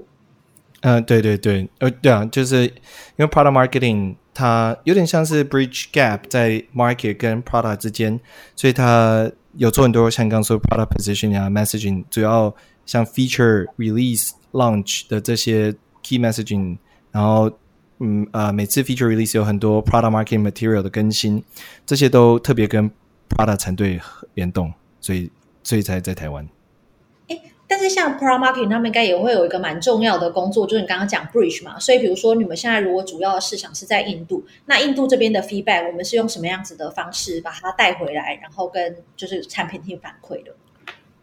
嗯、呃，对对对，呃，对啊，就是因为 product marketing 它有点像是 bridge gap 在 market 跟 product 之间，所以它有做很多像刚刚说 product positioning 啊，messaging，主要像 feature release launch 的这些。Key messaging，然后嗯呃，每次 feature release 有很多 product marketing material 的更新，这些都特别跟 product 团队联动，所以所以才在台湾。但是像 Product Marketing 他们应该也会有一个蛮重要的工作，就是你刚刚讲 Bridge 嘛。所以比如说你们现在如果主要的市场是在印度，那印度这边的 feedback 我们是用什么样子的方式把它带回来，然后跟就是产品厅反馈的？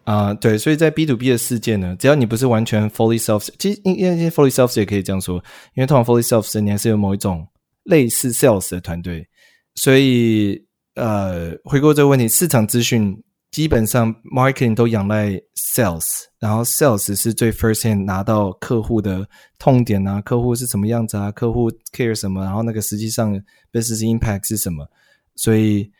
啊、呃，对，所以在 B to B 的世界呢，只要你不是完全 fully self，其实因因为 fully self 也可以这样说，因为通常 fully self 你还是有某一种类似 sales 的团队，所以呃，回过这个问题，市场资讯基本上 marketing 都仰赖 sales，然后 sales 是最 first hand 拿到客户的痛点啊，客户是什么样子啊，客户 care 什么，然后那个实际上 business impact 是什么，所以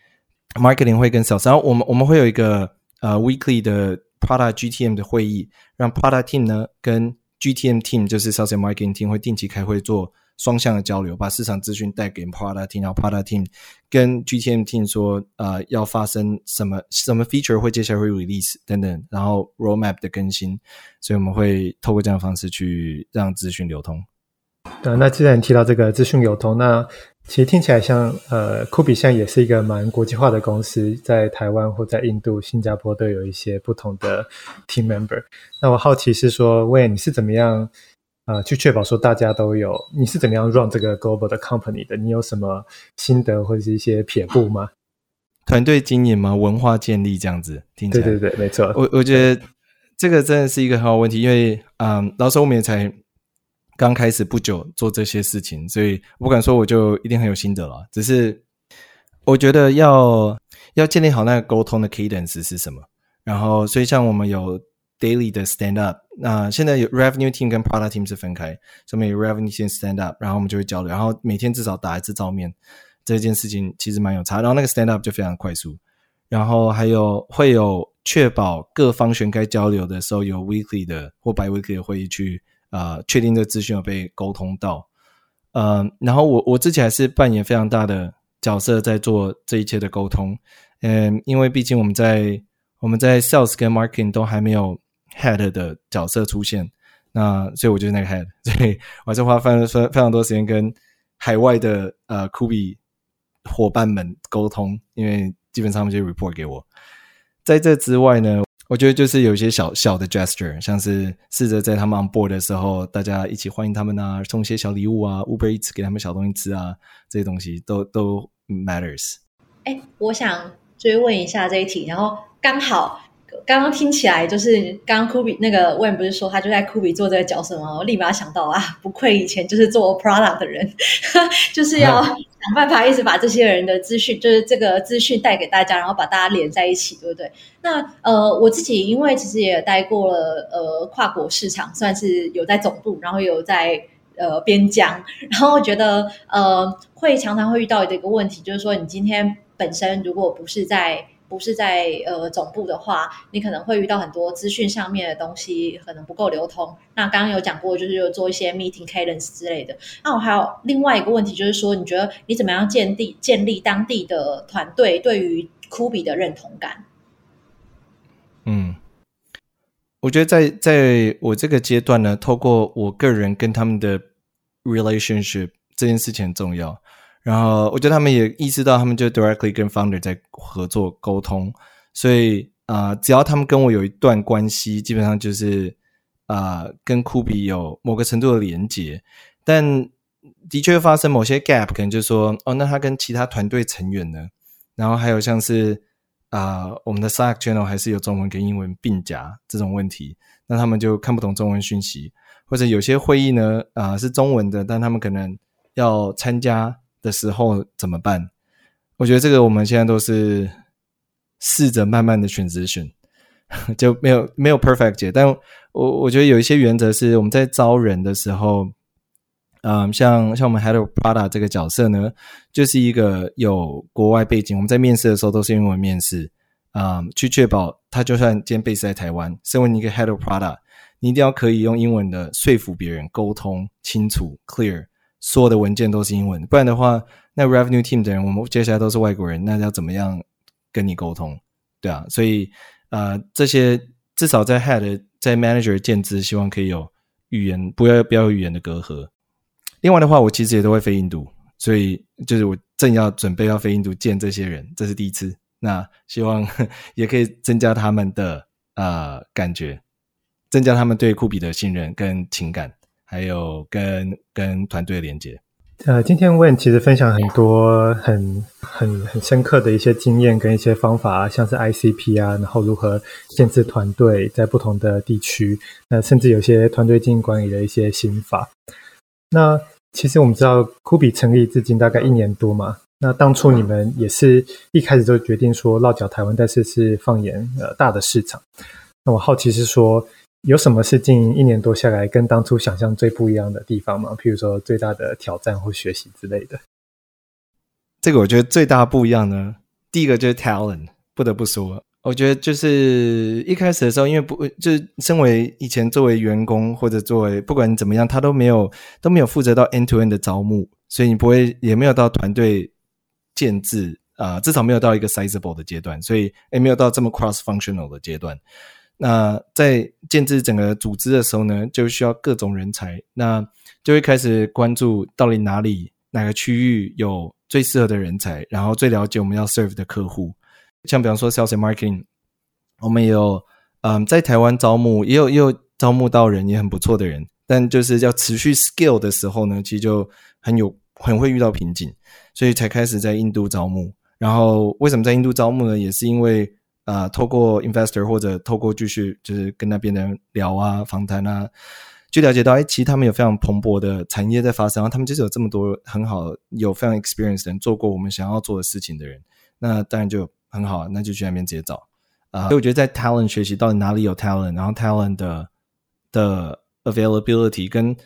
marketing 会跟 sales，然后我们我们会有一个。呃、，weekly 的 product GTM 的会议，让 product team 呢跟 GTM team，就是 sales and marketing team 会定期开会做双向的交流，把市场资讯带给 product team，然后 product team 跟 GTM team 说，呃，要发生什么什么 feature 会接下来会 release 等等，然后 roadmap 的更新，所以我们会透过这样的方式去让资讯流通。对，那既然提到这个资讯流通，那其实听起来像呃，Kubi 现在也是一个蛮国际化的公司，在台湾或在印度、新加坡都有一些不同的 team member。那我好奇是说，Wayne 你是怎么样呃去确保说大家都有？你是怎么样 run 这个 global 的 company 的？你有什么心得或者是一些撇步吗？团队经营吗？文化建立这样子？听起来对对对，没错。我我觉得这个真的是一个很好问题，因为嗯，老师我们也才。刚开始不久做这些事情，所以我不敢说我就一定很有心得了。只是我觉得要要建立好那个沟通的 cadence 是什么。然后，所以像我们有 daily 的 stand up，那现在有 revenue team 跟 product team 是分开，所以有 revenue team stand up，然后我们就会交流，然后每天至少打一次照面，这件事情其实蛮有差。然后那个 stand up 就非常快速，然后还有会有确保各方选该交流的时候有 weekly 的或 bi-weekly 的会议去。啊、确定这资讯有被沟通到，嗯、然后我我之前还是扮演非常大的角色在做这一切的沟通，嗯，因为毕竟我们在我们在 sales 跟 marketing 都还没有 head 的角色出现，那所以我就是那个 head，所以我还是花非常非非常多时间跟海外的呃 Kubi 伙伴们沟通，因为基本上他们就 report 给我，在这之外呢。我觉得就是有一些小小的 gesture，像是试着在他们 on board 的时候，大家一起欢迎他们啊，送些小礼物啊，Uber Eats 给他们小东西吃啊，这些东西都都 matters。哎，我想追问一下这一题，然后刚好。刚刚听起来就是刚刚 Kubi 那个 Wayne 不是说他就在 Kubi 做这个角色吗？我立马想到啊，不愧以前就是做 product 的人，就是要想办法一直把这些人的资讯，就是这个资讯带给大家，然后把大家连在一起，对不对？那呃，我自己因为其实也待过了呃跨国市场，算是有在总部，然后有在呃边疆，然后觉得呃会常常会遇到的一个问题，就是说你今天本身如果不是在不是在呃总部的话，你可能会遇到很多资讯上面的东西可能不够流通。那刚刚有讲过，就是有做一些 meeting cadence 之类的。那我还有另外一个问题，就是说，你觉得你怎么样建立建立当地的团队对于 Kubi 的认同感？嗯，我觉得在在我这个阶段呢，透过我个人跟他们的 relationship 这件事情很重要。然后我觉得他们也意识到，他们就 directly 跟 founder 在合作沟通，所以啊、只要他们跟我有一段关系，基本上就是啊、跟 Kubi 有某个程度的连接。但的确发生某些 gap，可能就是说，哦，那他跟其他团队成员呢？然后还有像是啊、我们的 Slack channel 还是有中文跟英文并夹这种问题，那他们就看不懂中文讯息，或者有些会议呢，啊、是中文的，但他们可能要参加。的时候怎么办？我觉得这个我们现在都是试着慢慢的选择选，就没有没有 perfect 解。但我我觉得有一些原则是我们在招人的时候，嗯，像像我们 Head of Product 这个角色呢，就是一个有国外背景。我们在面试的时候都是英文面试，嗯，去确保他就算今天 base 在台湾，身为一个 Head of Product，你一定要可以用英文的说服别人，沟通清楚 clear。所有的文件都是英文，不然的话，那 revenue team 的人，我们接下来都是外国人，那要怎么样跟你沟通？对啊，所以呃，这些至少在 head 在 manager 建制，希望可以有语言，不要不要有语言的隔阂。另外的话，我其实也都会飞印度，所以就是我正要准备要飞印度见这些人，这是第一次，那希望 也可以增加他们的呃感觉。增加他们对酷比的信任跟情感，还有跟跟团队连接。呃，今天 Wayne 其实分享很多很很很深刻的一些经验跟一些方法，像是 ICP 啊，然后如何建制团队在不同的地区，那甚至有些团队经营管理的一些心法。那其实我们知道酷比成立至今大概一年多嘛，那当初你们也是一开始就决定说落脚台湾，但是是放眼呃大的市场。那我好奇是说。有什么是近一年多下来跟当初想象最不一样的地方吗？譬如说最大的挑战或学习之类的。这个我觉得最大不一样呢，第一个就是 talent，不得不说，我觉得就是一开始的时候，因为不就是身为以前作为员工或者作为不管怎么样，他都没有都没有负责到 end to end 的招募，所以你不会也没有到团队建制啊、至少没有到一个 sizeable 的阶段，所以也没有到这么 cross functional 的阶段。那在建置整个组织的时候呢，就需要各种人才，那就会开始关注到底哪里哪个区域有最适合的人才，然后最了解我们要 serve 的客户。像比方说 sales marketing，我们也有嗯在台湾招募，也有也有招募到人也很不错的人，但就是要持续 scale 的时候呢，其实就很有很会遇到瓶颈，所以才开始在印度招募。然后为什么在印度招募呢？也是因为。啊、透过 investor 或者透过继续就是跟那边的人聊啊、访谈啊，就了解到，哎，其实他们有非常蓬勃的产业在发生，然后他们就是有这么多很好、有非常 experience 的人做过我们想要做的事情的人，那当然就很好，那就去那边直接找啊。所以我觉得在 talent 学习到底哪里有 talent，然后 talent 的的 availability 跟。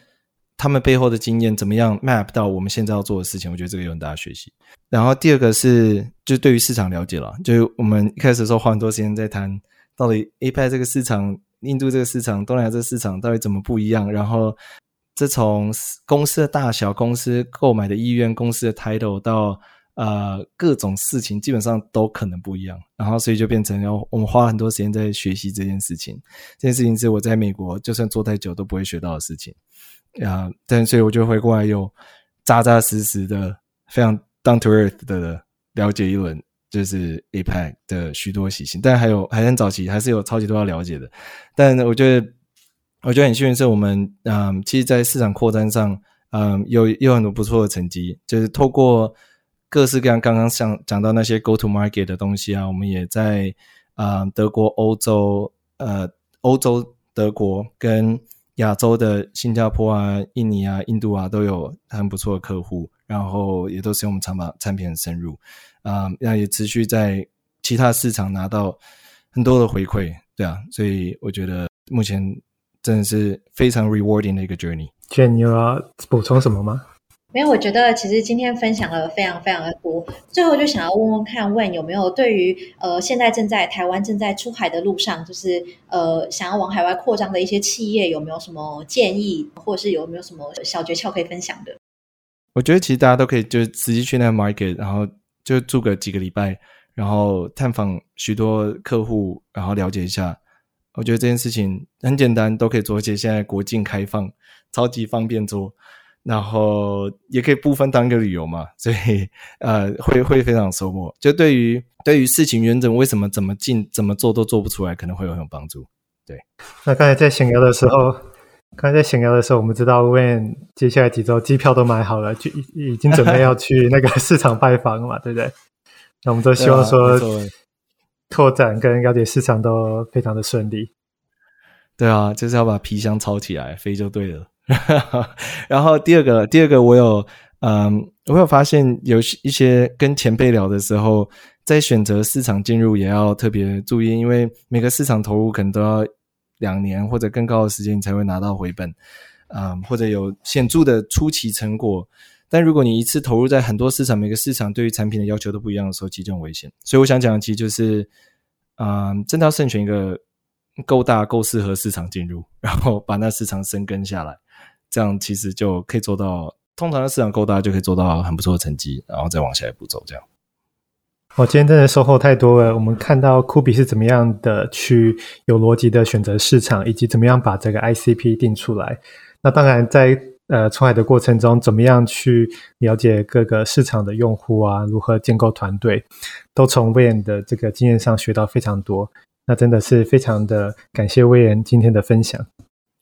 他们背后的经验怎么样 map 到我们现在要做的事情？我觉得这个有很大的学习。然后第二个是，就对于市场了解了。就我们一开始的时候花很多时间在谈，到底 APAC 这个市场、印度这个市场、东南亚这个市场到底怎么不一样？然后这从公司的大小、公司购买的意愿、公司的 title 到呃各种事情，基本上都可能不一样。然后所以就变成要我们花很多时间在学习这件事情。这件事情是我在美国就算做太久都不会学到的事情。啊，但所以我就回过来，又扎扎实实的、非常 down to earth 的了解一轮，就是 APEC 的许多习性。但还有还很早期，还是有超级多要了解的。但我觉得，我觉得很幸运是我们，嗯，其实，在市场扩张上，嗯，有有很多不错的成绩。就是透过各式各样刚刚像讲到那些 go to market 的东西啊，我们也在啊、嗯、德国、欧洲、呃，欧洲、德国跟。亚洲的新加坡啊、印尼啊、印度啊，都有很不错的客户，然后也都使用我们产品产品很深入，啊、然后也持续在其他市场拿到很多的回馈，对啊，所以我觉得目前真的是非常 rewarding 的一个 journey。Jen，你有要补充什么吗？没有，我觉得其实今天分享了非常非常的多。最后就想要问问看问有没有对于呃现在正在台湾正在出海的路上，就是呃想要往海外扩张的一些企业，有没有什么建议，或者是有没有什么小诀窍可以分享的？我觉得其实大家都可以就直接去那个 market，然后就住个几个礼拜，然后探访许多客户，然后了解一下。我觉得这件事情很简单，都可以做，而且现在国境开放，超级方便做。然后也可以部分当一个旅游嘛，所以呃会会非常收获。就对于对于事情原则为什么怎么进怎么做都做不出来，可能会有很有帮助。对，那刚才在闲聊的时候，刚才在闲聊的时候，我们知道 Wayne 接下来几周机票都买好了，就已经准备要去那个市场拜访了嘛，对不对？那我们都希望说拓展跟了解市场都非常的顺利。对啊，就是要把皮箱抄起来飞就对了。然后第二个，第二个我有，嗯，我有发现有一些跟前辈聊的时候，在选择市场进入也要特别注意，因为每个市场投入可能都要两年或者更高的时间，你才会拿到回本，嗯，或者有显著的初期成果。但如果你一次投入在很多市场，每个市场对于产品的要求都不一样的时候，其实很危险。所以我想讲的其实就是，嗯，真的要慎选一个够大、够适合市场进入，然后把那市场生根下来。这样其实就可以做到，通常的市场够大就可以做到很不错的成绩，然后再往下一步走。这样，我今天真的收获太多了。我们看到酷比是怎么样的去有逻辑的选择市场，以及怎么样把这个 ICP 定出来。那当然在，在呃出海的过程中，怎么样去了解各个市场的用户啊，如何建构团队，都从 Wayne 的这个经验上学到非常多。那真的是非常的感谢威廉今天的分享。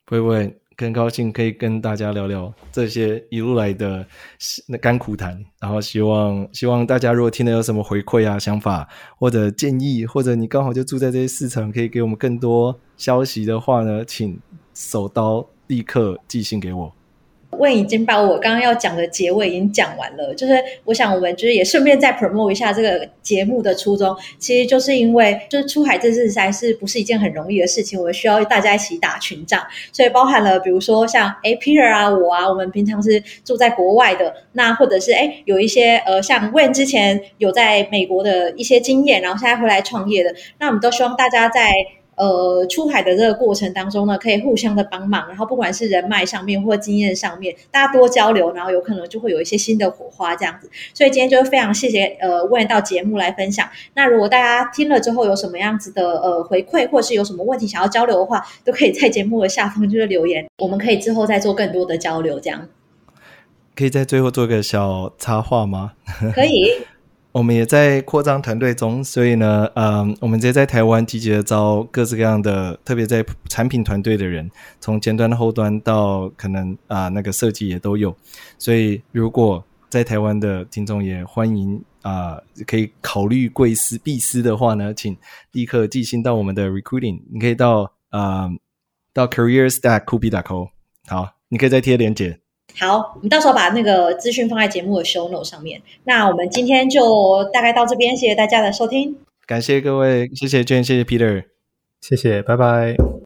不会不会，很高兴可以跟大家聊聊这些一路来的那甘苦谈。然后希望希望大家如果听了有什么回馈啊、想法或者建议，或者你刚好就住在这些市场，可以给我们更多消息的话呢，请手刀立刻寄信给我。问已经把我刚刚要讲的结尾已经讲完了，就是我想我们就是也顺便再 promote 一下这个节目的初衷，其实就是因为就是出海这次实在是不是一件很容易的事情，我们需要大家一起打群仗，所以包含了比如说像哎 Peter 啊我啊，我们平常是住在国外的，那或者是哎有一些呃像 Wayne 之前有在美国的一些经验，然后现在回来创业的，那我们都希望大家在。呃，出海的这个过程当中呢，可以互相的帮忙，然后不管是人脉上面或经验上面，大家多交流，然后有可能就会有一些新的火花这样子。所以今天就是非常谢谢呃问到节目来分享。那如果大家听了之后有什么样子的呃回馈，或是有什么问题想要交流的话，都可以在节目的下方就是留言，我们可以之后再做更多的交流。这样可以在最后做个小插画吗？可以。我们也在扩张团队中，所以呢，嗯，我们直接在台湾积极的招各式各样的，特别在产品团队的人，从前端、后端到可能啊、那个设计也都有。所以，如果在台湾的听众也欢迎啊、可以考虑贵司必司的话呢，请立刻寄信到我们的 recruiting，你可以到啊、呃、到 careers.kubi.co，好，你可以再贴链接。好，我们到时候把那个资讯放在节目的 show note 上面。那我们今天就大概到这边，谢谢大家的收听。感谢各位，谢谢 Jane，谢谢 Peter，谢谢，拜拜。